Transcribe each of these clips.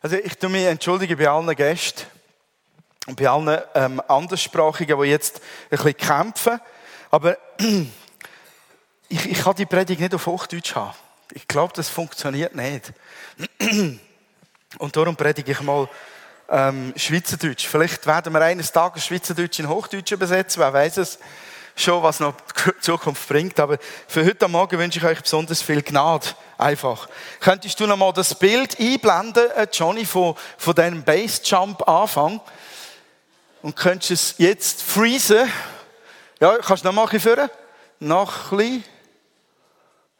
Also ich tue mich entschuldigen bei allen Gästen und bei allen ähm, Anderssprachigen, die jetzt ein bisschen kämpfen. Aber ich, ich kann die Predigt nicht auf Hochdeutsch haben. Ich glaube, das funktioniert nicht. Und darum predige ich mal ähm, Schweizerdeutsch. Vielleicht werden wir eines Tages Schweizerdeutsch in Hochdeutsch übersetzen, wer weiß es schon, was noch die Zukunft bringt. Aber für heute Morgen wünsche ich euch besonders viel Gnade. Einfach. Könntest du noch mal das Bild einblenden, äh, Johnny, von, von deinem Base-Jump Anfang? Und könntest es jetzt freezen? Ja, kannst du noch mal ein bisschen führen? Noch ein bisschen.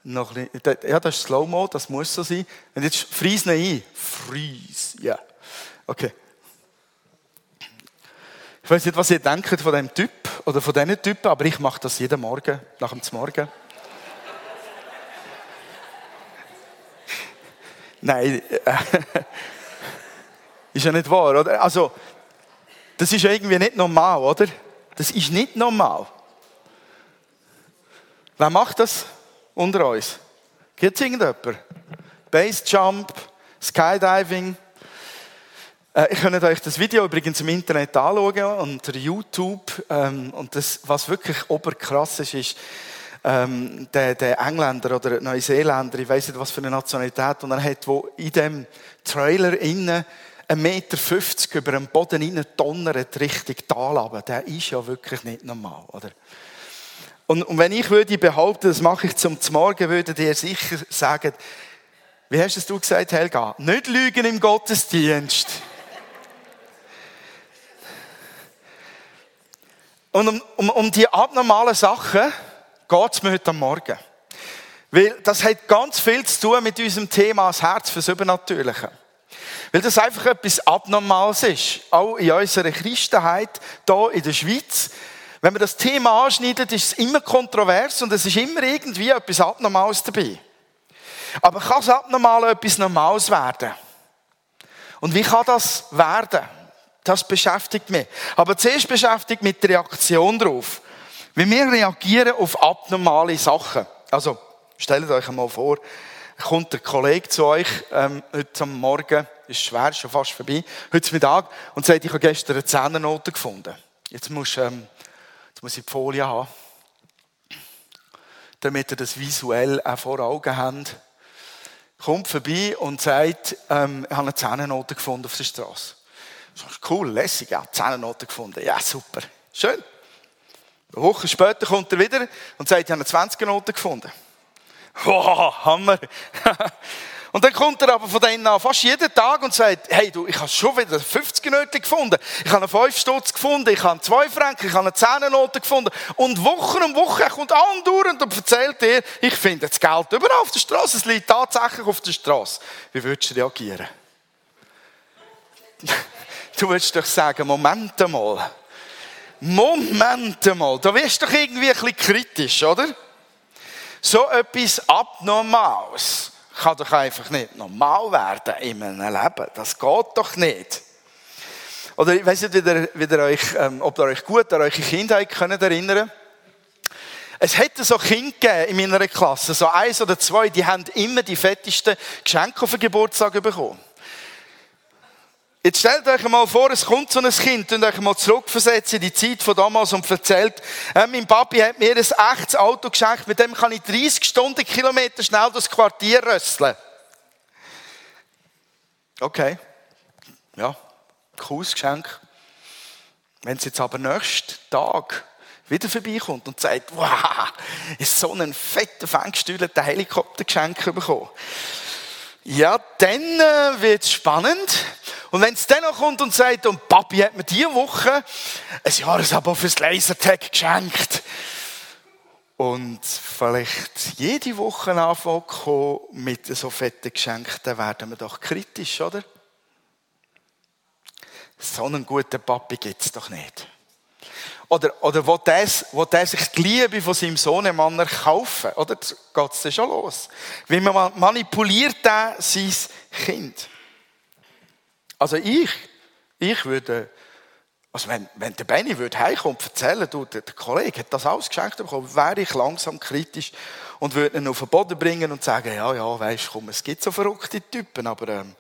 Noch ein bisschen. Ja, das ist Slow-Mo, das muss so sein. Und jetzt freeze ein. Freeze, ja. Yeah. Okay. Ich weiß nicht, was ihr denkt von dem Typ oder von diesen Typen, aber ich mache das jeden Morgen, nach dem Morgen. Nein, äh, ist ja nicht wahr, oder? Also, das ist ja irgendwie nicht normal, oder? Das ist nicht normal. Wer macht das unter uns? Gibt es irgendjemand? Base Jump, Skydiving. Äh, ich könnt euch das Video übrigens im Internet anschauen, unter YouTube. Ähm, und das, was wirklich oberkrass ist, ist, ähm, der, der Engländer oder Neuseeländer, ich weiß nicht, was für eine Nationalität, und er hat, wo in dem Trailer innen 1,50 Meter über den Boden rein donnert, richtig Tal Der ist ja wirklich nicht normal, oder? Und, und wenn ich würde behaupten, das mache ich zum Morgen, würdet ihr sicher sagen, wie hast du gesagt, Helga? Nicht lügen im Gottesdienst. Und um, um, um die abnormalen Sachen geht es mir heute Morgen. Weil das hat ganz viel zu tun mit unserem Thema das Herz fürs Übernatürliche. Weil das einfach etwas Abnormales ist. Auch in unserer Christenheit, hier in der Schweiz. Wenn man das Thema anschneidet, ist es immer kontrovers und es ist immer irgendwie etwas Abnormales dabei. Aber kann das Abnormale etwas Normales werden? Und wie kann das werden? Das beschäftigt mich. Aber zuerst beschäftigt mich die Reaktion darauf. Wie wir reagieren auf abnormale Sachen. Also, stellt euch einmal vor, kommt der Kollege zu euch ähm, heute am Morgen, ist schwer, schon fast vorbei, heute Mittag, und sagt, ich habe gestern eine Zehnernote gefunden. Jetzt, musst, ähm, jetzt muss ich die Folie haben, damit ihr das visuell auch vor Augen habt. Kommt vorbei und sagt, ähm, ich habe eine Zehnernote gefunden auf der Straße. Cool, lässig, ja, Zehnernote gefunden. Ja, super. Schön. Eine Woche später kommt er wieder und sagt, ich habe eine 20er-Note gefunden. Wow, Hammer. Und dann kommt er aber von denen an fast jeden Tag und sagt, hey du, ich habe schon wieder eine 50 Note gefunden. Ich habe eine 5 Stutz gefunden, ich habe 2 Franken, ich habe eine 10 Note gefunden. Und Wochen um Wochen, er kommt andauernd und erzählt dir, ich finde das Geld überall auf der Straße, es liegt tatsächlich auf der Straße. Wie würdest du reagieren? Du würdest doch sagen, Moment einmal. Moment einmal. Da wirst du doch irgendwie ein bisschen kritisch, oder? So etwas Abnormales kann doch einfach nicht normal werden in einem Leben. Das geht doch nicht. Oder ich weiß nicht, wie ihr, wie ihr euch, ähm, ob ihr euch gut an eure Kindheit könnt erinnern Es hätte so Kinder in meiner Klasse, so eins oder zwei, die haben immer die fettesten Geschenke auf den Geburtstag bekommen. Jetzt stellt euch mal vor, es kommt so ein Kind und euch mal zurückversetzt in die Zeit von damals und erzählt, äh, mein Papi hat mir ein echtes Auto geschenkt, mit dem kann ich 30 Stundenkilometer schnell durchs Quartier rösseln. Okay. Ja, cooles Geschenk. Wenn es jetzt aber nächsten Tag wieder vorbeikommt und sagt, wow, ist so einen fetten, fängstühlten Helikopter geschenkt bekommen. Ja, dann äh, wird es spannend. Und wenn es dann noch kommt und sagt, und Papi hat mir diese Woche ein Jahresabo fürs Lasertag geschenkt. Und vielleicht jede Woche anfangen mit so fetten Geschenken, dann werden wir doch kritisch, oder? So einen guten Papi gibt es doch nicht. Oder, oder will, der, will der sich die Liebe von seinem Sohnemann erkaufen? Oder geht es schon los? Wie man manipuliert der sein Kind? Also ich, ich würde, also wenn, wenn der Benny würde heimkommen und erzählen, du, der, Kollege hat das alles geschenkt bekommen, wäre ich langsam kritisch und würde ihn auf den Boden bringen und sagen, ja, ja, weißt komm, es gibt so verrückte Typen, aber ähm,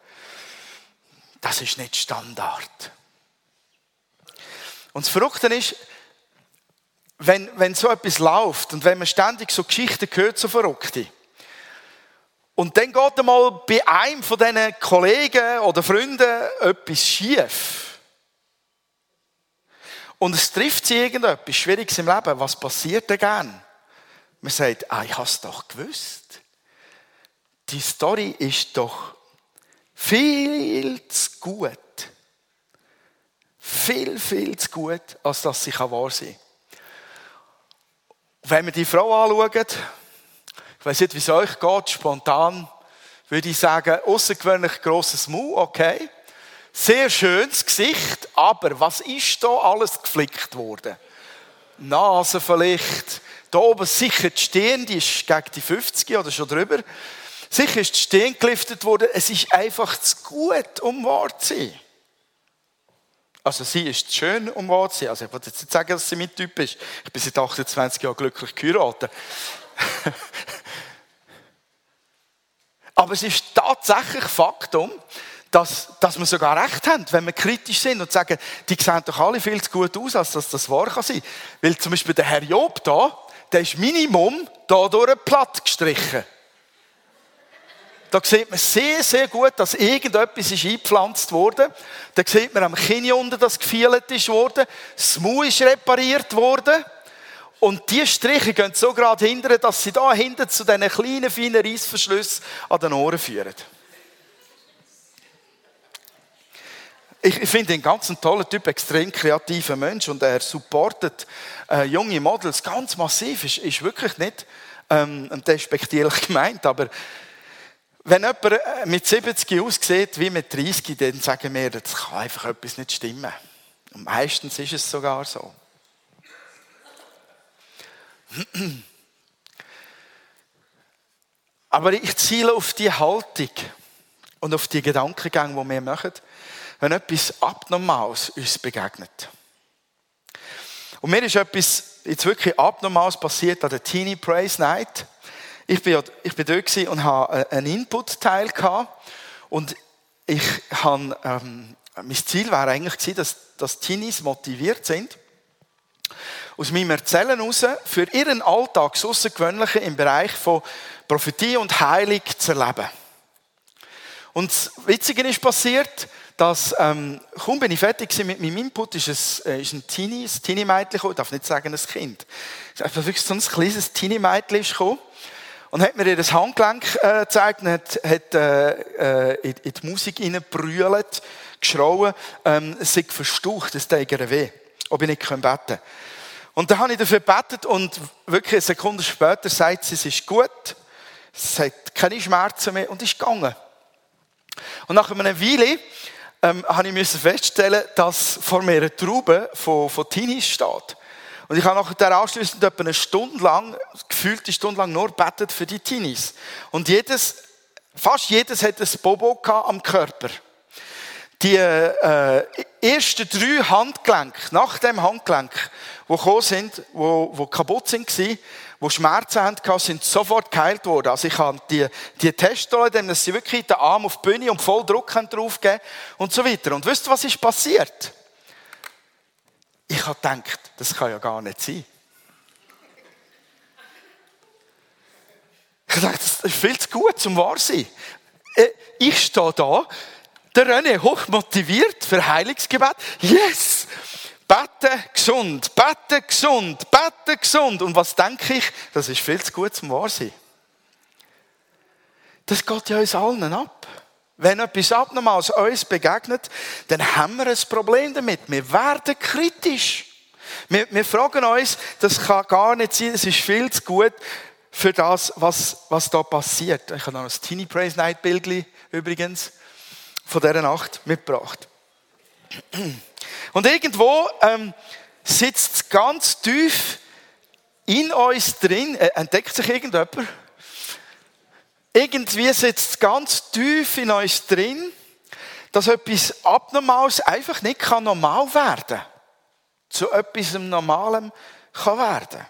das ist nicht Standard. Und das Verrückte ist, wenn, wenn so etwas läuft und wenn man ständig so Geschichten hört, so Verrückte, und dann geht einmal bei einem von diesen Kollegen oder Freunden etwas schief. Und es trifft sie irgendetwas Schwieriges im Leben. Was passiert denn gern? Man sagt, ah, ich habe es doch gewusst. Die Story ist doch viel zu gut. Viel, viel zu gut, als dass sie wahr sein kann. Wenn wir die Frau anschauen, weiß nicht, wie es euch geht, spontan würde ich sagen, außergewöhnlich grosses Mu, okay. Sehr schönes Gesicht, aber was ist da alles geflickt worden? Nase vielleicht, da oben sicher die Stirn, die ist gegen die 50 oder schon drüber. Sicher ist die Stirn geliftet worden. Es ist einfach zu gut, um wahr zu sein. Also sie ist schön, um wahr zu sein. Also ich wollte jetzt nicht sagen, dass sie mein Typ ist. Ich bin seit 28 Jahren glücklich geheiratet. Aber es ist tatsächlich Faktum, dass, dass wir sogar recht haben, wenn wir kritisch sind und sagen, die sehen doch alle viel zu gut aus, als dass das wahr kann sein. Weil zum Beispiel der Herr Job da, der ist Minimum da durch platt gestrichen. Da sieht man sehr, sehr gut, dass irgendetwas ist eingepflanzt wurde. Da sieht man am Kinn unten, dass gefeilt ist worden. Das Mu ist repariert worden. Und die Striche gehen so gerade hindern, dass sie da hinten zu diesen kleinen, feinen Reissverschlüssen an den Ohren führen. Ich finde ihn ganz ein toller Typ, extrem kreativer Mensch und er supportet äh, junge Models ganz massiv. Ist, ist wirklich nicht ähm, despektierlich gemeint, aber wenn jemand äh, mit 70 aussieht wie mit 30, dann sagen wir, das kann einfach etwas nicht stimmen. Und meistens ist es sogar so. Aber ich ziele auf die Haltung und auf die Gedankengänge, die wir machen, wenn etwas Abnormales uns begegnet. Und mir ist etwas jetzt wirklich Abnormales passiert an der Teenie Praise Night. Ich bin, ich bin dort und habe einen Input-Teil gehabt. Und ich habe, ähm, mein Ziel war eigentlich dass, dass Teenies motiviert sind, aus meinem Erzählen heraus für ihren Alltag das Außergewöhnliche im Bereich von Prophetie und Heilung zu erleben. Und das Witzige ist passiert, dass, ähm, kaum bin ich fertig mit meinem Input, ist, es, äh, ist ein Teenie, ein Teenie-Mädchen gekommen, ich darf nicht sagen ein Kind. Es ist wirklich so ein kleines Teenie-Mädchen gekommen und hat mir ihr das Handgelenk äh, gezeigt und hat, hat äh, äh in, in, die Musik hineingebrüllt, geschrauen, ähm, sei verstaucht, es täte ihr weh, ob ich nicht beten kann. Und dann habe ich dafür gebetet und wirklich eine Sekunde später sagt sie, es ist gut, es hat keine Schmerzen mehr und ist gegangen. Und nach einer Weile ähm, habe ich feststellen, dass vor mir eine Traube von, von Teenies steht. Und ich habe nachher anschließend etwa eine Stunde lang, gefühlt eine Stunde lang nur betet für die Teenies. Und jedes, fast jedes hat ein Bobo am Körper die äh, ersten drei Handgelenke, nach dem Handgelenk, die gekommen sind, wo, wo kaputt sind wo Schmerzen hatten, sind sofort geheilt worden. Also ich habe die, die Teststelle, dass sie wirklich den Arm auf die Bühne und voll Druck draufgeben und so weiter. Und wisst ihr, was ist passiert? Ich habe gedacht, das kann ja gar nicht sein. Ich gedacht, das ist viel zu gut zum wahr sein. Äh, ich stehe da, der René hochmotiviert für Heilungsgebet. Yes! Bete gesund, bete gesund, bete gesund. Und was denke ich? Das ist viel zu gut zum Wahrsein. Das geht ja uns allen ab. Wenn etwas Abnormales uns begegnet, dann haben wir ein Problem damit. Wir werden kritisch. Wir, wir fragen uns, das kann gar nicht sein, es ist viel zu gut für das, was, was da passiert. Ich habe noch ein Teeny Praise Night Bild übrigens von dieser Nacht mitgebracht. Und irgendwo ähm, sitzt ganz tief in uns drin, äh, entdeckt sich irgendjemand? Irgendwie sitzt ganz tief in uns drin, dass etwas Abnormales einfach nicht kann normal werden Zu etwas Normalem kann werden.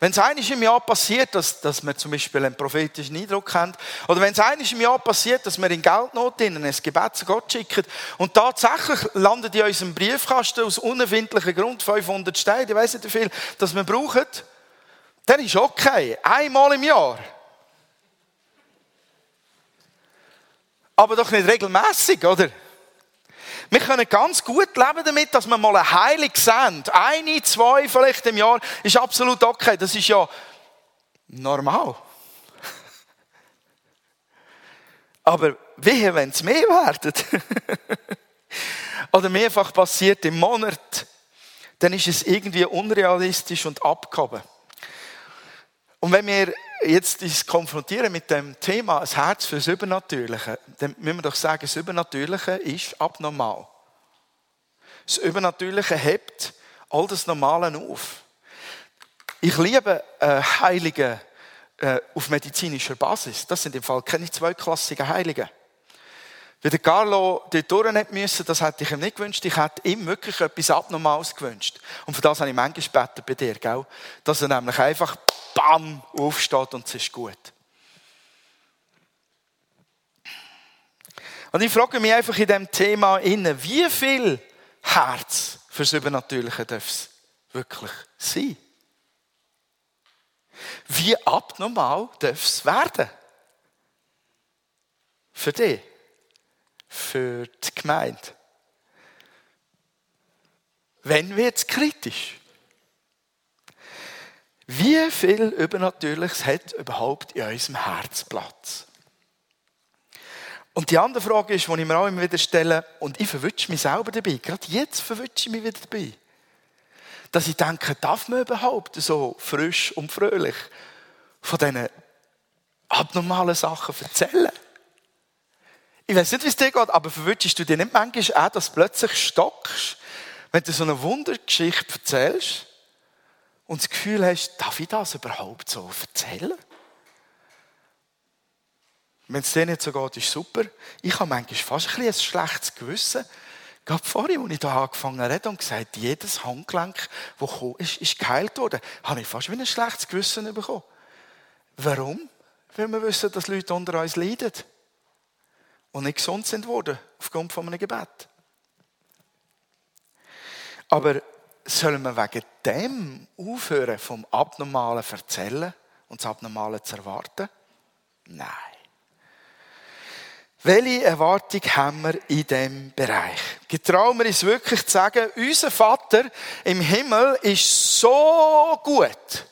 Wenn es eines im Jahr passiert, dass, dass wir zum Beispiel einen prophetischen Eindruck haben, oder wenn es eines im Jahr passiert, dass wir in Geldnot in ein Gebet zu Gott schicken und tatsächlich landet in unserem Briefkasten aus unerfindlichen Grund 500 Steine, ich weiß nicht wie viel, dass wir brauchen, dann ist okay. Einmal im Jahr. Aber doch nicht regelmäßig, oder? Wir können ganz gut leben damit, dass wir mal eine Heilung sehen. Eine, zwei vielleicht im Jahr ist absolut okay. Das ist ja normal. Aber wehe, wenn es mehr werden. Oder mehrfach passiert im Monat, dann ist es irgendwie unrealistisch und abgehoben. Und wenn wir jetzt uns konfrontieren mit dem Thema, das Herz fürs Übernatürliche, dann müssen wir doch sagen, das Übernatürliche ist abnormal. Das Übernatürliche hebt all das Normale auf. Ich liebe äh, Heilige äh, auf medizinischer Basis. Das sind im Fall keine zweiklassigen Heilige. Wie der Carlo dort durch nicht müssen, das hätte ich ihm nicht gewünscht. Ich hätte ihm wirklich etwas Abnormales gewünscht. Und für das habe ich manchmal gebeten bei dir, gell? Dass er nämlich einfach bam, aufsteht und es ist gut. Und ich frage mich einfach in diesem Thema innen, wie viel Herz fürs Übernatürliche darf es wirklich sein? Wie abnormal darf es werden? Für dich? Für die Gemeinde? Wenn wird es kritisch? Wie viel Übernatürliches hat überhaupt in unserem Herz Platz? Und die andere Frage ist, die ich mir auch immer wieder stelle, und ich verwünsche mich selber dabei, gerade jetzt verwünsche ich mich wieder dabei, dass ich denke, darf man überhaupt so frisch und fröhlich von diesen abnormalen Sachen erzählen? Ich weiß nicht, wie es dir geht, aber verwünschst du dir nicht manchmal auch, dass du plötzlich stockst, wenn du so eine Wundergeschichte erzählst und das Gefühl hast, darf ich das überhaupt so erzählen? Wenn es dir nicht so geht, ist super. Ich habe manchmal fast ein, ein schlechtes Gewissen. Gerade vorhin, als ich hier angefangen habe und gesagt jedes Handgelenk, das gekommen ist, ist geheilt worden, habe ich fast wie ein schlechtes Gewissen bekommen. Warum? Weil wir wissen, dass Leute unter uns leiden und nicht gesund sind worden aufgrund von einem Gebet. Aber sollen wir wegen dem aufhören, vom Abnormalen zu erzählen und das Abnormale zu erwarten? Nein. Welche Erwartung haben wir in diesem Bereich? Getrauen wir uns wirklich zu sagen, unser Vater im Himmel ist so gut,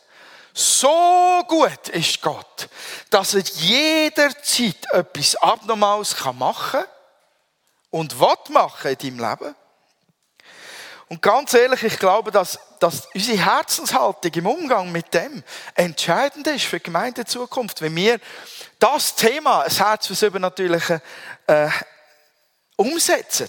so gut ist Gott, dass er jederzeit etwas Abnormales machen kann und was machen in deinem Leben? Und ganz ehrlich, ich glaube, dass, dass unsere Herzenshaltung im Umgang mit dem entscheidend ist für die Gemeindezukunft. Wenn wir das Thema, das Herz fürs Übernatürliche, äh, umsetzen,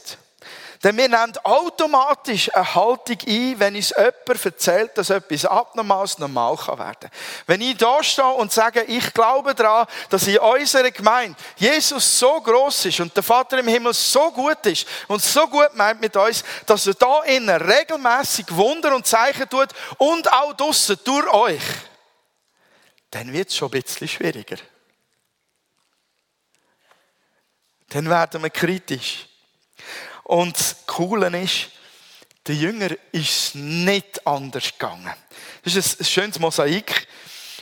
denn wir nehmen automatisch eine Haltung ein, wenn uns jemand erzählt, dass etwas Abnormales normal kann werden Wenn ich da stehe und sage, ich glaube daran, dass in unserer Gemeinde Jesus so groß ist und der Vater im Himmel so gut ist und so gut meint mit uns, dass er da innen regelmäßig Wunder und Zeichen tut und auch draussen durch euch, dann wird es schon ein bisschen schwieriger. Dann werden wir kritisch. Und das Coole ist, der Jünger ist nicht anders gegangen. Das ist ein schönes Mosaik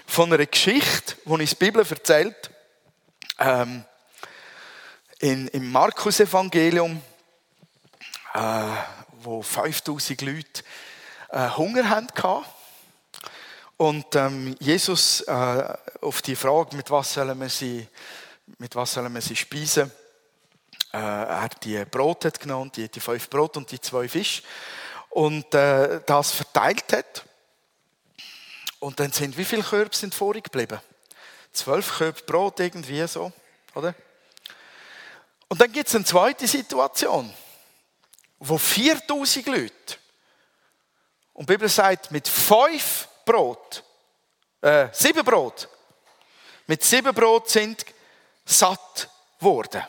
von einer Geschichte, die uns die Bibel erzählt. Ähm, in, Im Markus-Evangelium, äh, wo 5000 Leute äh, Hunger hatten. Und ähm, Jesus äh, auf die Frage, mit was sollen wir sie, mit was sollen wir sie speisen, äh, er hat die Brote genommen, die, die fünf Brot und die zwei Fisch und äh, das verteilt hat. Und dann sind, wie viele Körbe sind vorig geblieben? Zwölf Körbe Brot irgendwie so, oder? Und dann gibt es eine zweite Situation, wo 4000 Leute, und die Bibel sagt, mit fünf Brot, äh, sieben Brot, mit sieben Brot sind satt worden.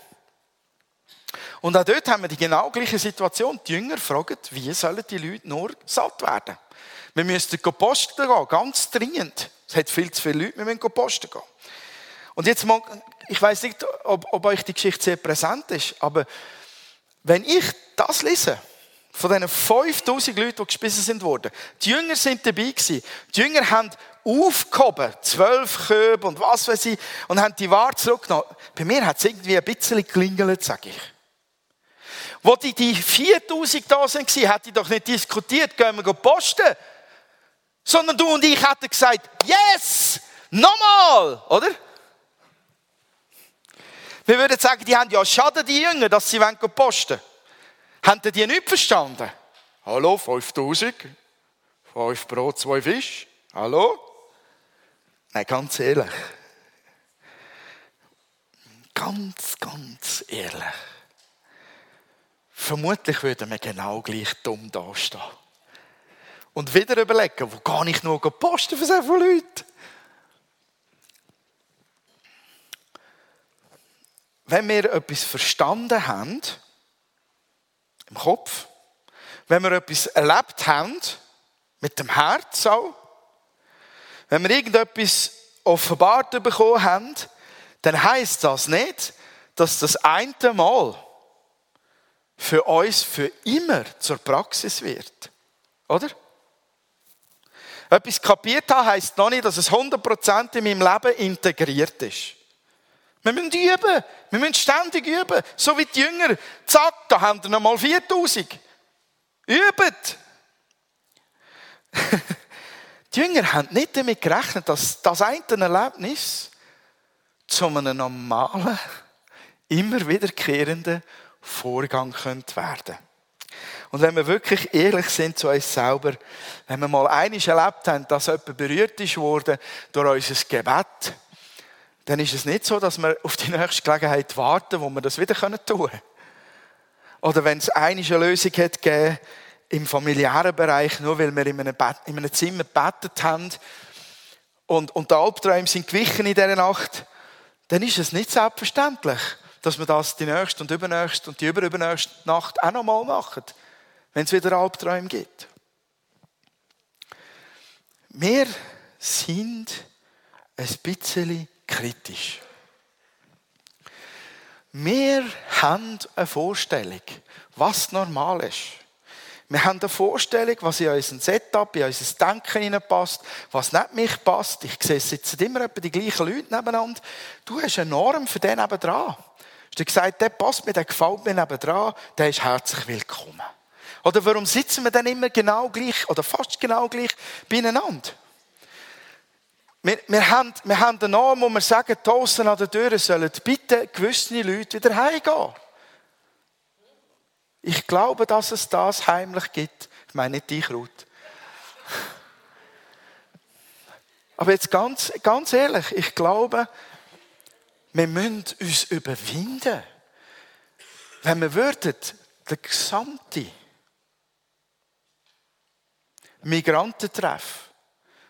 Und auch dort haben wir die genau gleiche Situation. Die Jünger fragen, wie sollen die Leute nur satt werden? Wir müssten posten gehen, ganz dringend. Es hat viel zu viele Leute, wir müssen posten gehen. Und jetzt mal, ich weiß nicht, ob, ob euch die Geschichte sehr präsent ist, aber wenn ich das lese, von diesen 5000 Leuten, die gespissen sind worden, die Jünger sind dabei gewesen. Die Jünger haben aufgehoben, zwölf Köbe und was weiß ich, und haben die Ware zurückgenommen. Bei mir hat es irgendwie ein bisschen geklingelt, sage ich. Wo die, die 4000 da sind, hätte ich doch nicht diskutiert, gehen wir posten. Sondern du und ich hätten gesagt, yes, nochmal, oder? Wir würden sagen, die haben ja Schaden, die Jünger, dass sie posten wollen. Haben die nicht verstanden? Hallo, 5000, 5 Brot, 2 Fisch. Hallo? Nein, ganz ehrlich. Ganz, ganz ehrlich. Vermutlich würden wir genau gleich dumm dastehen. Und wieder überlegen, wo kann ich nur posten für so viele Leute? Wenn wir etwas verstanden haben, im Kopf, wenn wir etwas erlebt haben, mit dem Herz auch, wenn wir irgendetwas offenbart bekommen haben, dann heißt das nicht, dass das eine Mal für uns für immer zur Praxis wird. Oder? Etwas kapiert haben heisst noch nicht, dass es 100% in meinem Leben integriert ist. Wir müssen üben. Wir müssen ständig üben. So wie die Jünger. Zack, da haben wir nochmal 4000. Übt. die Jünger haben nicht damit gerechnet, dass das eine Erlebnis zu einem normalen, immer wiederkehrenden Vorgang könnte werden Und wenn wir wirklich ehrlich sind zu uns selber, wenn wir mal einiges erlebt haben, dass jemand berührt ist worden durch unser Gebet, dann ist es nicht so, dass wir auf die nächste Gelegenheit warten, wo wir das wieder tun können. Oder wenn es eine Lösung hat gegeben, im familiären Bereich, nur weil wir in einem, Bett, in einem Zimmer gebetet haben und, und die Albträume sind gewichen in dieser Nacht, dann ist es nicht selbstverständlich, dass wir das die nächste und übernächste und die überübernächste Nacht auch nochmal machen, wenn es wieder Albträume gibt. Wir sind ein bisschen kritisch. Wir haben eine Vorstellung, was normal ist. Wir haben eine Vorstellung, was in unser Setup, in unser Denken hineinpasst, was nicht mich passt. Ich sehe, es sitzen immer etwa die gleichen Leute nebeneinander. Du hast eine Norm für den nebendran. Du hast gesagt, der passt mir, der gefällt mir nebendran, der ist herzlich willkommen. Oder warum sitzen wir dann immer genau gleich oder fast genau gleich beieinander? Wir, wir, haben, wir haben einen Namen, wo wir sagen, draussen an der Tür sollen bitte gewisse Leute wieder heimgehen. Ich glaube, dass es das heimlich gibt. Ich meine nicht dich, Ruth. Aber jetzt ganz, ganz ehrlich, ich glaube, wir müssen uns überwinden. Wenn wir würden, der gesamte Migrantentreff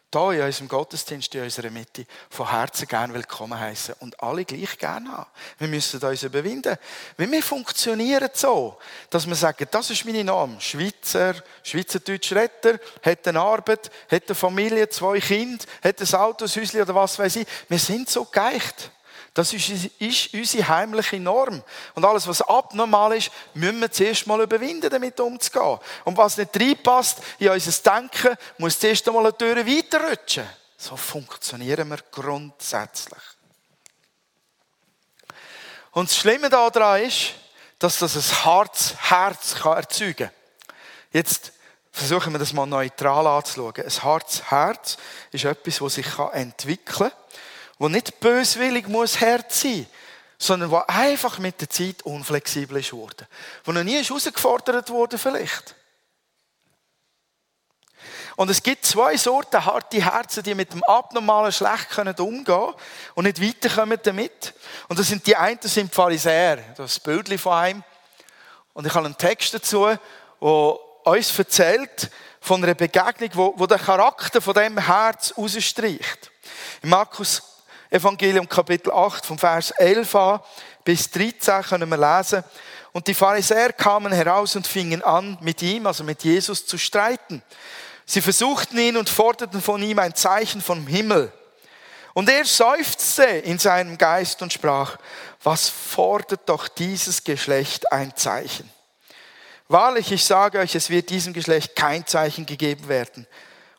da in unserem Gottesdienst in unserer Mitte von Herzen gern willkommen heißen und alle gleich gern haben. Wir müssen uns überwinden. Weil wir funktionieren so, dass wir sagen, das ist meine Name. Schweizer, Schweizerdeutsch Retter, hat eine Arbeit, hat eine Familie, zwei Kinder, hat ein Auto, ein Häuschen oder was weiß ich. Wir sind so geeicht. Das ist, ist unsere heimliche Norm. Und alles, was abnormal ist, müssen wir zuerst mal überwinden, damit umzugehen. Und was nicht reinpasst in unser Denken, muss zuerst einmal eine Tür weiterrutschen. So funktionieren wir grundsätzlich. Und das Schlimme daran ist, dass das ein hartes Herz erzeugen kann. Jetzt versuchen wir das mal neutral anzuschauen. Ein hartes Herz ist etwas, das sich entwickeln kann wo nicht böswillig muss Herz sein, sondern wo einfach mit der Zeit unflexibel ist worden. Wo noch nie ist herausgefordert wurde vielleicht. Und es gibt zwei Sorten harte Herzen, die mit dem Abnormalen schlecht können umgehen und nicht weiterkommen damit. Und das sind die einen, das sind Pharisäer. Das ist ein Bild von einem. Und ich habe einen Text dazu, der uns erzählt von einer Begegnung, wo, wo der Charakter von dem Herz rausstreicht. In Markus Evangelium Kapitel 8 vom Vers 11 an bis 13 können wir lesen. Und die Pharisäer kamen heraus und fingen an, mit ihm, also mit Jesus, zu streiten. Sie versuchten ihn und forderten von ihm ein Zeichen vom Himmel. Und er seufzte in seinem Geist und sprach, was fordert doch dieses Geschlecht ein Zeichen? Wahrlich, ich sage euch, es wird diesem Geschlecht kein Zeichen gegeben werden.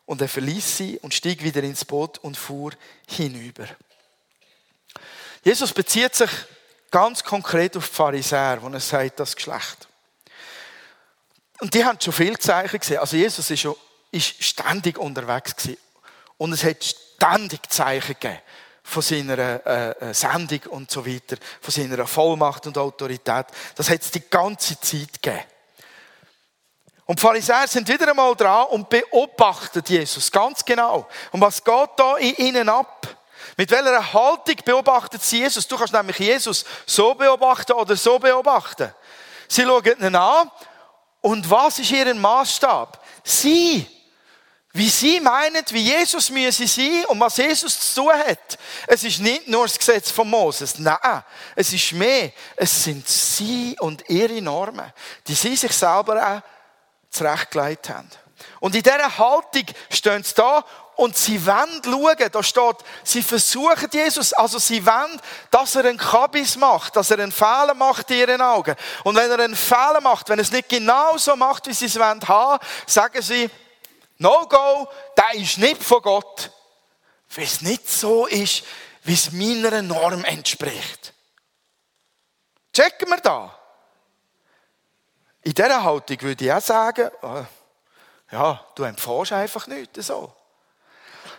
Und er verließ sie und stieg wieder ins Boot und fuhr hinüber. Jesus bezieht sich ganz konkret auf die Pharisäer, wo er sagt, das Geschlecht. Und die haben schon viele Zeichen gesehen. Also Jesus ist, schon, ist ständig unterwegs gewesen. Und es hat ständig Zeichen gegeben von seiner äh, äh, Sendung und so weiter, von seiner Vollmacht und Autorität. Das hat es die ganze Zeit gegeben. Und die Pharisäer sind wieder einmal dran und beobachten Jesus ganz genau. Und was geht da in ihnen ab? Mit welcher Haltung beobachtet sie Jesus? Du kannst nämlich Jesus so beobachten oder so beobachten. Sie schauen ihn an und was ist ihr Maßstab? Sie wie sie meinen, wie Jesus müsse sein und was Jesus zu tun hat. Es ist nicht nur das Gesetz von Moses. Nein, es ist mehr. Es sind sie und ihre Normen, die sie sich selber auch zurechtgelegt haben. Und in dieser Haltung stehen sie da und sie wollen schauen, da steht, sie versuchen Jesus, also sie wollen, dass er einen Kabis macht, dass er einen Fehler macht in ihren Augen. Und wenn er einen Fehler macht, wenn er es nicht genau so macht, wie sie es wollen haben, sagen sie, No-Go, der ist nicht von Gott, weil es nicht so ist, wie es meiner Norm entspricht. Checken wir da. In dieser Haltung würde ich auch sagen, äh, ja, du empfährst einfach nichts so.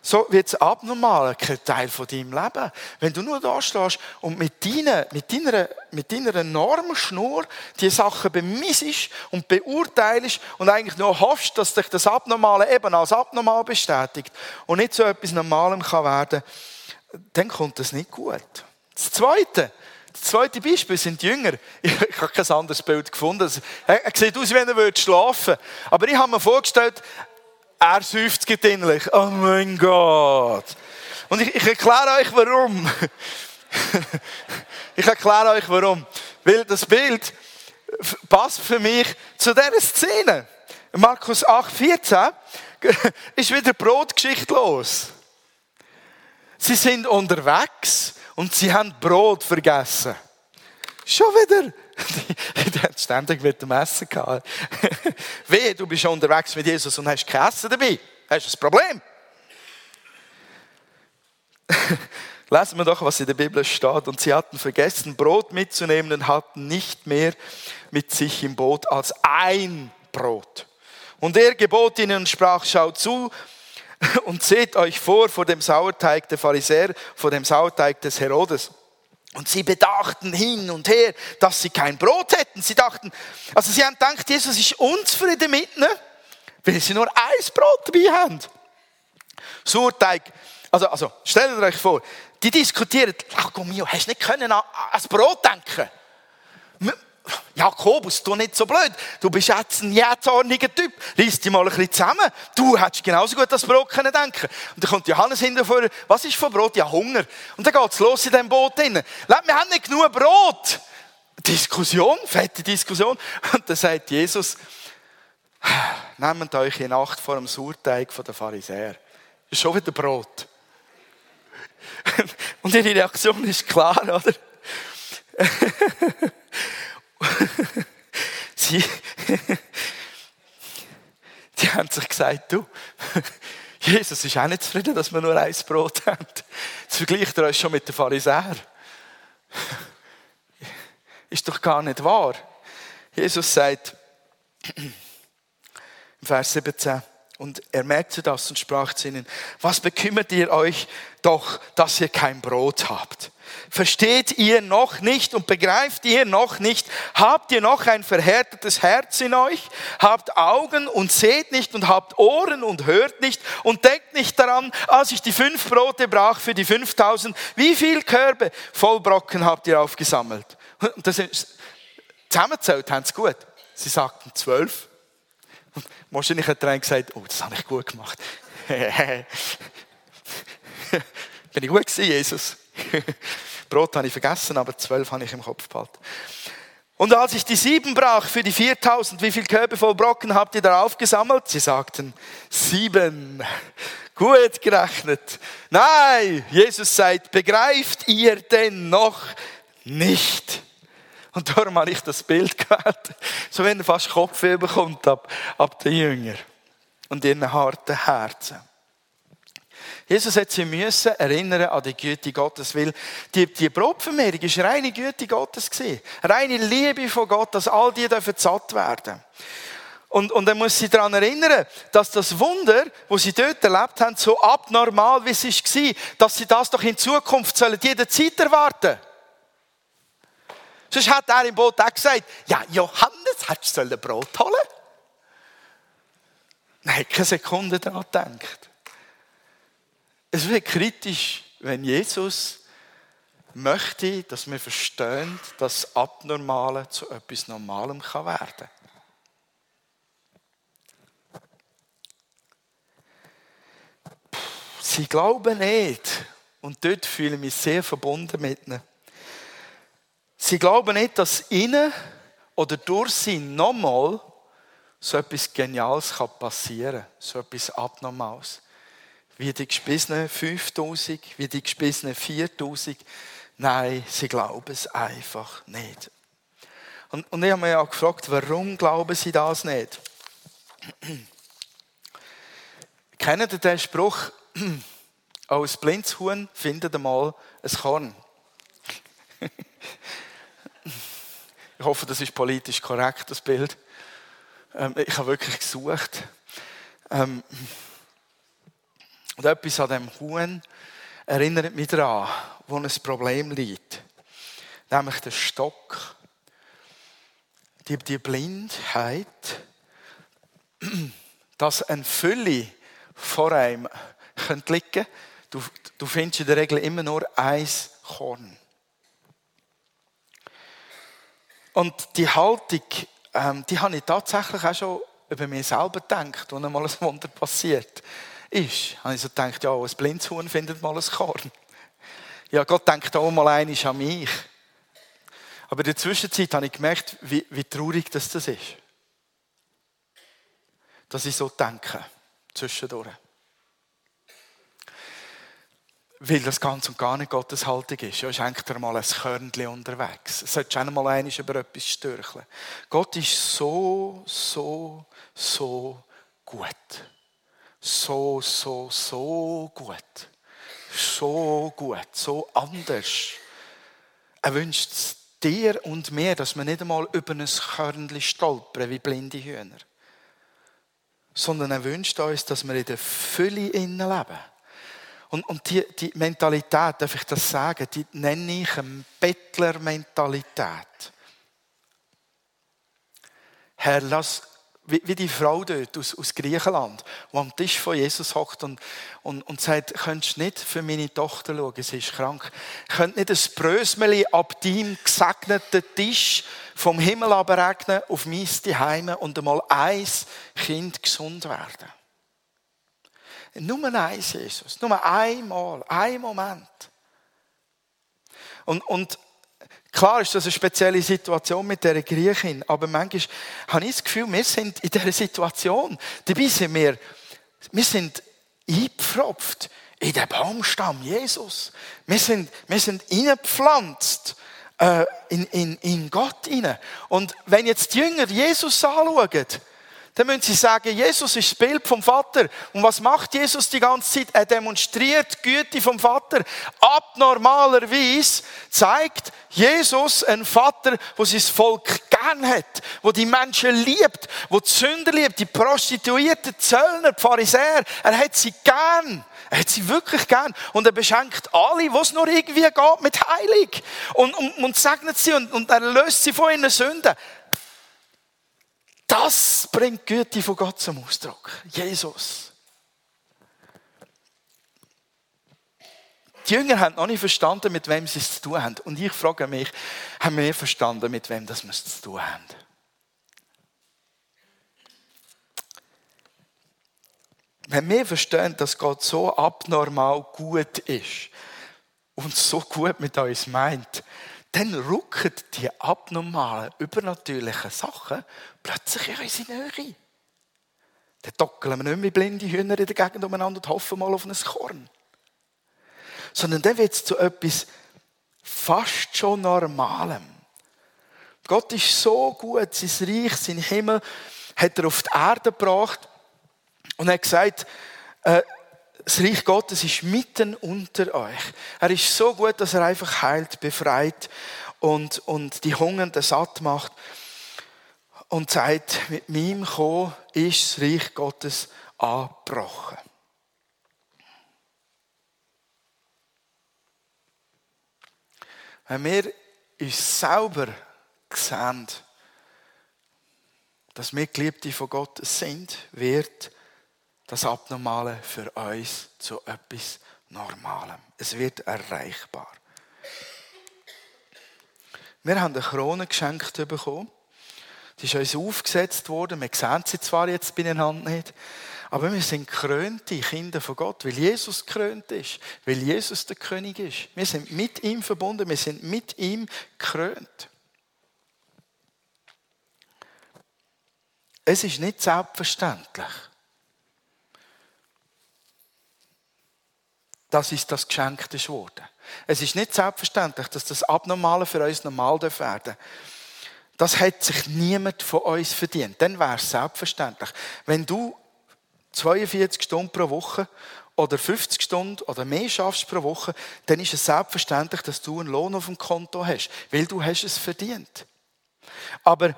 So wird es abnormal kein Teil von deinem Leben. Wenn du nur da stehst und mit deiner, mit deiner, mit deiner Normschnur die Sachen bemissest und beurteilst und eigentlich nur hoffst, dass dich das Abnormale eben als abnormal bestätigt und nicht so etwas Normalem kann werden, dann kommt das nicht gut. Das Zweite, das zweite Beispiel sind die Jünger. Ich, habe kein anderes Bild gefunden. Er sieht aus, wie wenn er schlafen würde. Aber ich habe mir vorgestellt, er seufzt innerlich. Oh mein Gott. Und ich, ich erkläre euch warum. ich erkläre euch warum. Weil das Bild passt für mich zu dieser Szene. Markus 8, 14 ist wieder Brotgeschichte los. Sie sind unterwegs und sie haben Brot vergessen. Schon wieder. Die, haben ständig mit dem Essen gehabt. Wehe, du bist unterwegs mit Jesus und hast kein Essen dabei. Hast du ein Problem? Lesen wir doch, was in der Bibel steht. Und sie hatten vergessen, Brot mitzunehmen und hatten nicht mehr mit sich im Boot als ein Brot. Und er gebot ihnen und sprach, schaut zu und seht euch vor vor dem Sauerteig der Pharisäer, vor dem Sauerteig des Herodes. Und sie bedachten hin und her, dass sie kein Brot hätten. Sie dachten, also sie haben gedacht, Jesus ist unzufrieden mit ihnen, weil sie nur ein Brot dabei haben. Surteig, also, also, stellt euch vor, die diskutieren, ach mio, hast du nicht können an, an das Brot denken? Jakobus, du nicht so blöd. Du bist jetzt ein jähzorniger Typ. Lies dich mal ein bisschen zusammen. Du hättest genauso gut das Brot können denken Und dann kommt Johannes hinterher, was ist von Brot? Ja, Hunger. Und dann geht's los in diesem Boot drin. Wir haben nicht genug Brot. Diskussion, fette Diskussion. Und dann sagt Jesus, nehmt euch in Acht vor dem Surteig von der Pharisäer. Ist schon wieder Brot. Und ihre Reaktion ist klar, oder? sie, die haben sich gesagt, du, Jesus ist auch nicht zufrieden, dass wir nur ein Brot haben. Jetzt vergleicht er uns schon mit den Pharisäern. Ist doch gar nicht wahr. Jesus sagt, im Vers 17, und er merkte das und sprach zu ihnen, was bekümmert ihr euch doch, dass ihr kein Brot habt? Versteht ihr noch nicht und begreift ihr noch nicht? Habt ihr noch ein verhärtetes Herz in euch? Habt Augen und seht nicht und habt Ohren und hört nicht und denkt nicht daran, als ich die fünf Brote brach für die 5000, wie viel Körbe voll Brocken habt ihr aufgesammelt? Und das ist, zusammenzählt haben sie gut. Sie sagten zwölf. Wahrscheinlich hat der eine gesagt, oh, das habe ich gut gemacht. Bin ich gut gewesen, Jesus? Brot habe ich vergessen, aber zwölf habe ich im Kopf behalten. Und als ich die sieben brach für die 4000, wie viel Körbe voll Brocken habt ihr da aufgesammelt? Sie sagten, sieben. Gut gerechnet. Nein, Jesus sagt, begreift ihr denn noch nicht? Und darum habe ich das Bild gewählt. So wenn er fast Kopfweh bekommt ab, ab den Jüngern und ihren harten Herzen. Jesus hat sie müssen erinnern an die Güte Gottes, weil die, die Brotvermehrung ist reine Güte Gottes gewesen. Reine Liebe von Gott, dass all die dürfen satt werden. Und, und er muss sie daran erinnern, dass das Wunder, wo sie dort erlebt haben, so abnormal wie es war, dass sie das doch in Zukunft sollen jederzeit erwarten. Sonst hat er im Boot auch gesagt, ja, Johannes, hättest du Brot holen Nein, keine Sekunde daran gedacht. Es wird kritisch, wenn Jesus möchte, dass wir verstehen, dass das Abnormale zu etwas Normalem kann werden Sie glauben nicht, und dort fühle ich mich sehr verbunden mit ihnen. Sie glauben nicht, dass ihnen oder durch sie nochmal so etwas Geniales passieren kann, so etwas Abnormales wie die Gespissenen 5000, wie die Gespissenen 4000. Nein, sie glauben es einfach nicht. Und, und ich habe mich auch gefragt, warum glauben sie das nicht? Kennt ihr den Spruch, als blindes Huhn findet einmal ein Korn? ich hoffe, das ist politisch korrekt, das Bild. Ähm, ich habe wirklich gesucht. Ähm, und etwas an dem Huhn erinnert mich daran, wo ein Problem liegt. Nämlich der Stock. Die, die Blindheit, dass ein Fülle vor einem könnte liegen du, du findest in der Regel immer nur ein Korn. Und die Haltung, ähm, die habe ich tatsächlich auch schon über mich selber gedacht, als einmal ein Wunder passiert ist, habe ich so gedacht, ja, ein Blindshuhn findet mal ein Korn. Ja, Gott denkt auch mal einiges an mich. Aber in der Zwischenzeit habe ich gemerkt, wie, wie traurig das ist. Dass ich so denke, zwischendurch. Weil das ganz und gar nicht Gottes Haltung ist. Ja, schenkt er mal ein Körnchen unterwegs. Es sollte schon mal einmal über etwas störcheln. Gott ist so, so, so gut so, so, so gut. So gut, so anders. Er wünscht es dir und mir, dass wir nicht einmal über ein Körnchen stolpern wie blinde Hühner. Sondern er wünscht uns, dass wir in der Fülle innen leben. Und, und die, die Mentalität, darf ich das sagen, die nenne ich eine Bettler-Mentalität. Herr, lass wie, wie die Frau dort aus, aus Griechenland, die am Tisch von Jesus hockt und, und, und sagt, könntest nicht für meine Tochter schauen, sie ist krank. Könnt nicht ein Brösmeli ab deinem gesegneten Tisch vom Himmel abregnen auf mein Heime und einmal ein Kind gesund werden. Nur eins, Jesus. Nur einmal, ein Moment. Und, und Klar ist das eine spezielle Situation mit der Griechin, aber manchmal habe ich das Gefühl, wir sind in dieser Situation. Dabei sind wir, wir sind eingepfropft in den Baumstamm Jesus. Wir sind, wir sind eingepflanzt äh, in, in, in Gott hinein. Und wenn jetzt die Jünger Jesus anschauen, dann müssen sie sagen, Jesus ist das Bild vom Vater. Und was macht Jesus die ganze Zeit? Er demonstriert die Güte vom Vater. Abnormalerweise zeigt Jesus ein Vater, wo sein Volk gern hat, wo die Menschen liebt, wo die Sünder liebt, die Prostituierten, die Zöllner, die Pharisäer. Er hat sie gern. Er hat sie wirklich gern. Und er beschenkt alle, was nur irgendwie geht, mit Heilig. Und, und, und segnet sie und, und er löst sie von ihren Sünden. Das bringt Güte von Gott zum Ausdruck. Jesus. Die Jünger haben noch nicht verstanden, mit wem sie es zu tun haben. Und ich frage mich, haben wir verstanden, mit wem das wir es zu tun haben? Wenn wir verstehen, dass Gott so abnormal gut ist und so gut mit uns meint, dann rücken die abnormalen, übernatürlichen Sachen plötzlich in unsere Nähe. Dann dockeln wir nicht mehr blinde Hühner in der Gegend umeinander und hoffen mal auf ein Korn. Sondern dann wird es zu etwas fast schon Normalem. Gott ist so gut, sein Reich, sein Himmel hat er auf die Erde gebracht und hat gesagt, äh, das Reich Gottes ist mitten unter euch. Er ist so gut, dass er einfach heilt, befreit und, und die Hungernden satt macht und sagt, mit meinem Kommen ist das Reich Gottes angebrochen. Wenn wir uns selber sehen, dass wir Geliebte von Gott sind, wird das Abnormale für uns zu etwas Normalem. Es wird erreichbar. Wir haben eine Krone geschenkt bekommen. Die ist uns aufgesetzt worden. Wir sehen sie zwar jetzt beieinander nicht, aber wir sind krönte Kinder von Gott, weil Jesus krönt ist, weil Jesus der König ist. Wir sind mit ihm verbunden, wir sind mit ihm krönt. Es ist nicht selbstverständlich. Das ist das Geschenk des Wortes. Es ist nicht selbstverständlich, dass das Abnormale für uns normal werden darf. Das hat sich niemand von uns verdient. Dann wäre es selbstverständlich. Wenn du 42 Stunden pro Woche oder 50 Stunden oder mehr schaffst pro Woche, dann ist es selbstverständlich, dass du einen Lohn auf dem Konto hast, weil du hast es verdient. Aber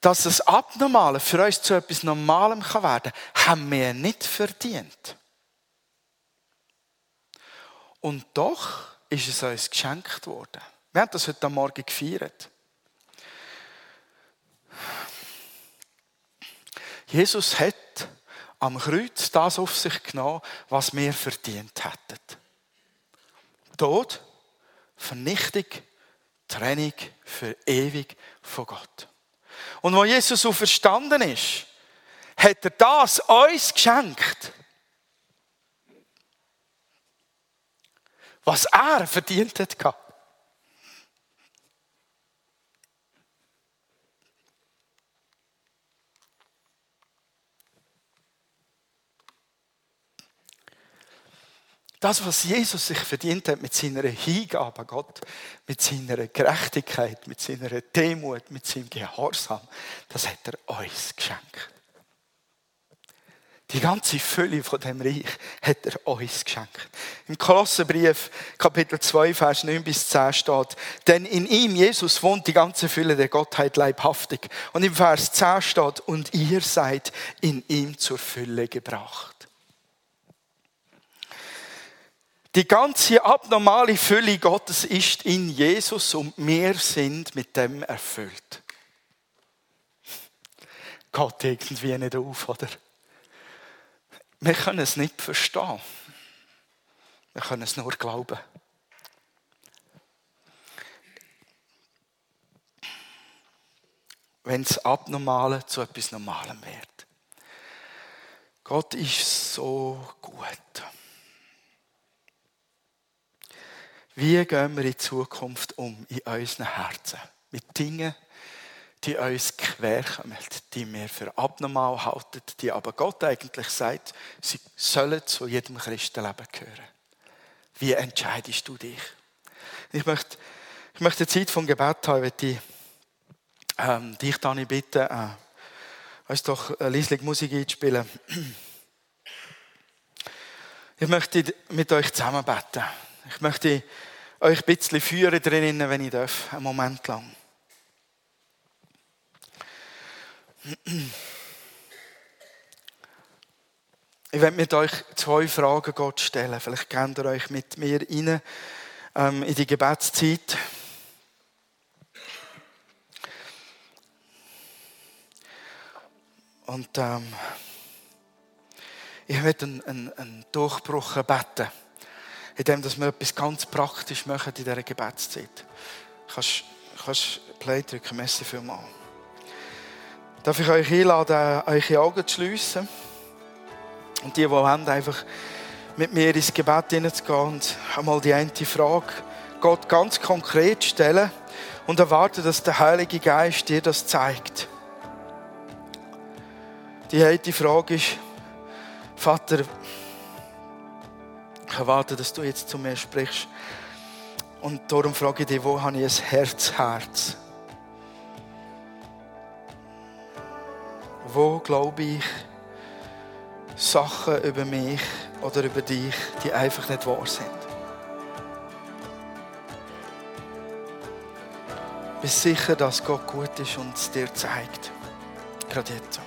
dass das Abnormale für uns zu etwas Normalem werden kann, haben wir nicht verdient. Und doch ist es uns geschenkt worden. Wir haben das heute Morgen gefeiert. Jesus hat am Kreuz das auf sich genommen, was wir verdient hätten. Tod, Vernichtung, Trennung für ewig von Gott. Und wo Jesus so verstanden ist, hat er das uns geschenkt. Was er verdient hat. Das, was Jesus sich verdient hat mit seiner Hingabe an Gott, mit seiner Gerechtigkeit, mit seiner Demut, mit seinem Gehorsam, das hat er uns geschenkt. Die ganze Fülle von dem Reich hat er uns geschenkt. Im Kolossenbrief, Kapitel 2, Vers 9 bis 10 steht, denn in ihm, Jesus, wohnt die ganze Fülle der Gottheit leibhaftig. Und im Vers 10 steht, und ihr seid in ihm zur Fülle gebracht. Die ganze abnormale Fülle Gottes ist in Jesus und wir sind mit dem erfüllt. Geht irgendwie nicht auf, oder? Wir können es nicht verstehen. Wir können es nur glauben. Wenn das Abnormale zu etwas Normalem wird. Gott ist so gut. Wie gehen wir in Zukunft um in unseren Herzen? Mit Dingen, die uns querkommen, die wir für abnormal halten, die aber Gott eigentlich sagt, sie sollen zu jedem Christenleben gehören. Wie entscheidest du dich? Ich möchte, ich möchte Zeit vom Gebet haben, ich möchte ähm, dich, Dani, bitten, äh, uns doch eine leislich Musik einzuspielen. Ich möchte mit euch zusammen beten. Ich möchte euch ein bisschen führen drinnen, wenn ich darf, einen Moment lang. Ich werde mit euch zwei Fragen Gott stellen. Vielleicht kennt ihr euch mit mir rein ähm, in die Gebetszeit. Und ähm, ich werde einen, einen, einen Durchbruch beten indem dass wir etwas ganz praktisch machen in dieser Gebetszeit. Kannst, kannst Play drücken, merci vielmals. Darf ich euch einladen, eure Augen zu schliessen? Und die, die wollen, einfach mit mir ins Gebet hineinzugehen und einmal die eine Frage Gott ganz konkret stellen und erwarte, dass der Heilige Geist dir das zeigt. Die eine Frage ist, Vater, ich erwarte, dass du jetzt zu mir sprichst. Und darum frage ich dich, wo habe ich ein Herz, Herz? Wo glaube ich Sachen über mich oder über dich, die einfach nicht wahr sind? Bist sicher, dass Gott gut ist und es dir zeigt. Gerade jetzt.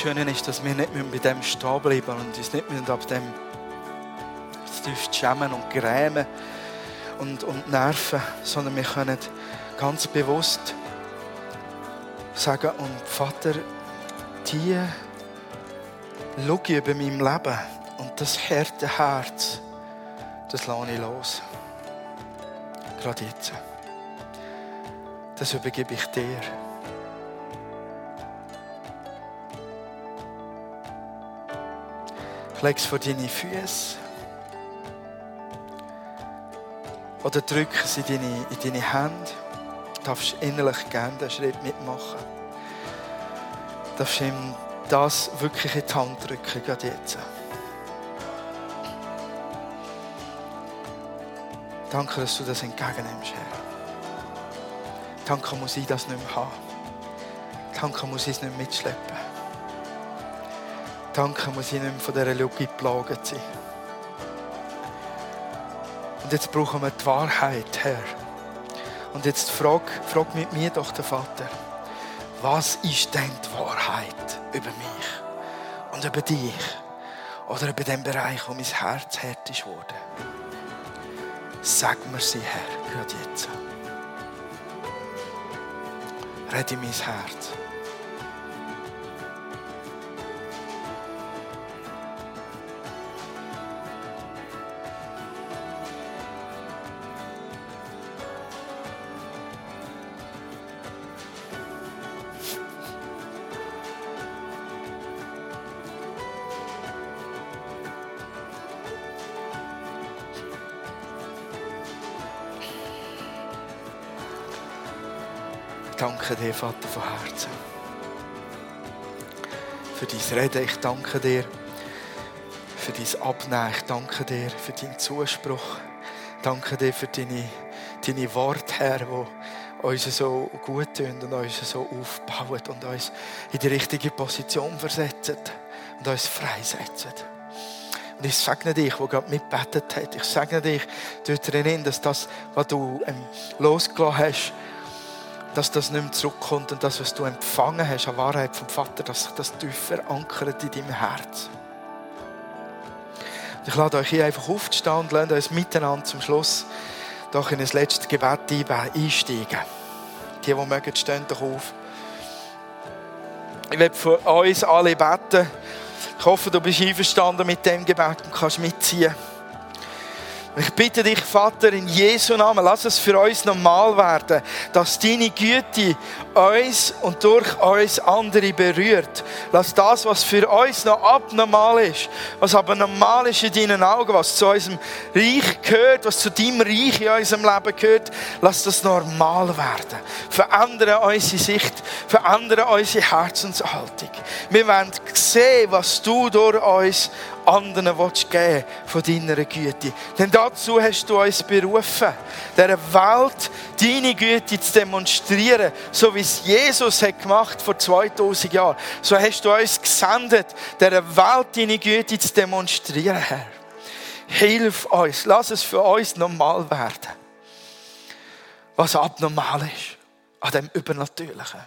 Schöne ist, dass wir nicht bei dem stehen bleiben und uns nicht ab dem tief schämen und grämen und, und nerven, sondern wir können ganz bewusst sagen, und Vater, die schau ich über meinem Leben und das harte Herz, das lasse ich los. Gerade jetzt. Das übergebe ich dir. Es vor deine Füße. Oder drücke es in deine, in deine Hände. Du darfst innerlich gerne den Schritt mitmachen. Du darfst ihm das wirklich in die Hand drücken, gerade jetzt. Danke, dass du das entgegennimmst, Herr. Danke, muss ich das nicht mehr haben. Danke, muss ich es nicht mitschleppen. Danke, muss ich nicht mehr von dieser Lüge geplagt sein. Und jetzt brauchen wir die Wahrheit, Herr. Und jetzt frag, frag mit mir doch der Vater, was ist denn die Wahrheit über mich und über dich oder über den Bereich, wo mein Herz hart ist worden? Sag mir sie, Herr, gerade jetzt. Rede mein Herz. Danke dir, Vater, von Herzen. Für dein Reden, ich danke dir. Für dein Abnehmen, ich danke dir für deinen Zuspruch. Ich danke dir für deine, deine Worte, Herr, die uns so gut tun und uns so aufbauen und uns in die richtige Position versetzen und uns freisetzen. Und ich segne dich, wo gerade mitbetet hat. Ich segne dich dort drin, dass das, was du ähm, losgelassen hast, dass das nicht mehr zurückkommt und das, was du empfangen hast an Wahrheit vom Vater, dass sich das tiefer ankert in deinem Herz. Ich lade euch hier einfach aufzustehen und lasst uns miteinander zum Schluss doch in ein letztes Gebet einsteigen. Die, die mögen, stehen doch auf. Ich werde für uns alle beten. Ich hoffe, du bist einverstanden mit dem Gebet und kannst mitziehen. Ich bitte dich, Vater, in Jesu Namen, lass es für uns normal werden, dass deine Güte uns und durch uns andere berührt. Lass das, was für uns noch abnormal ist, was aber normal ist in deinen Augen, was zu unserem Reich gehört, was zu deinem Reich in unserem Leben gehört, lass das normal werden. Verändere unsere Sicht, verändere unsere Herzenshaltung. Wir wollen sehen, was du durch uns anderen willst geben von deiner Güte. Denn dazu hast du uns berufen, der Welt deine Güte zu demonstrieren, so wie es Jesus hat gemacht vor 2000 Jahren. So hast du uns gesendet, der Welt deine Güte zu demonstrieren, Herr. Hilf uns, lass es für uns normal werden, was abnormal ist an dem Übernatürlichen.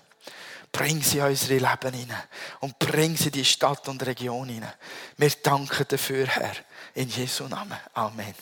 Bring sie in unsere Leben hinein und bring sie in die Stadt und Region hinein. Wir danken dafür, Herr. In Jesu Namen. Amen.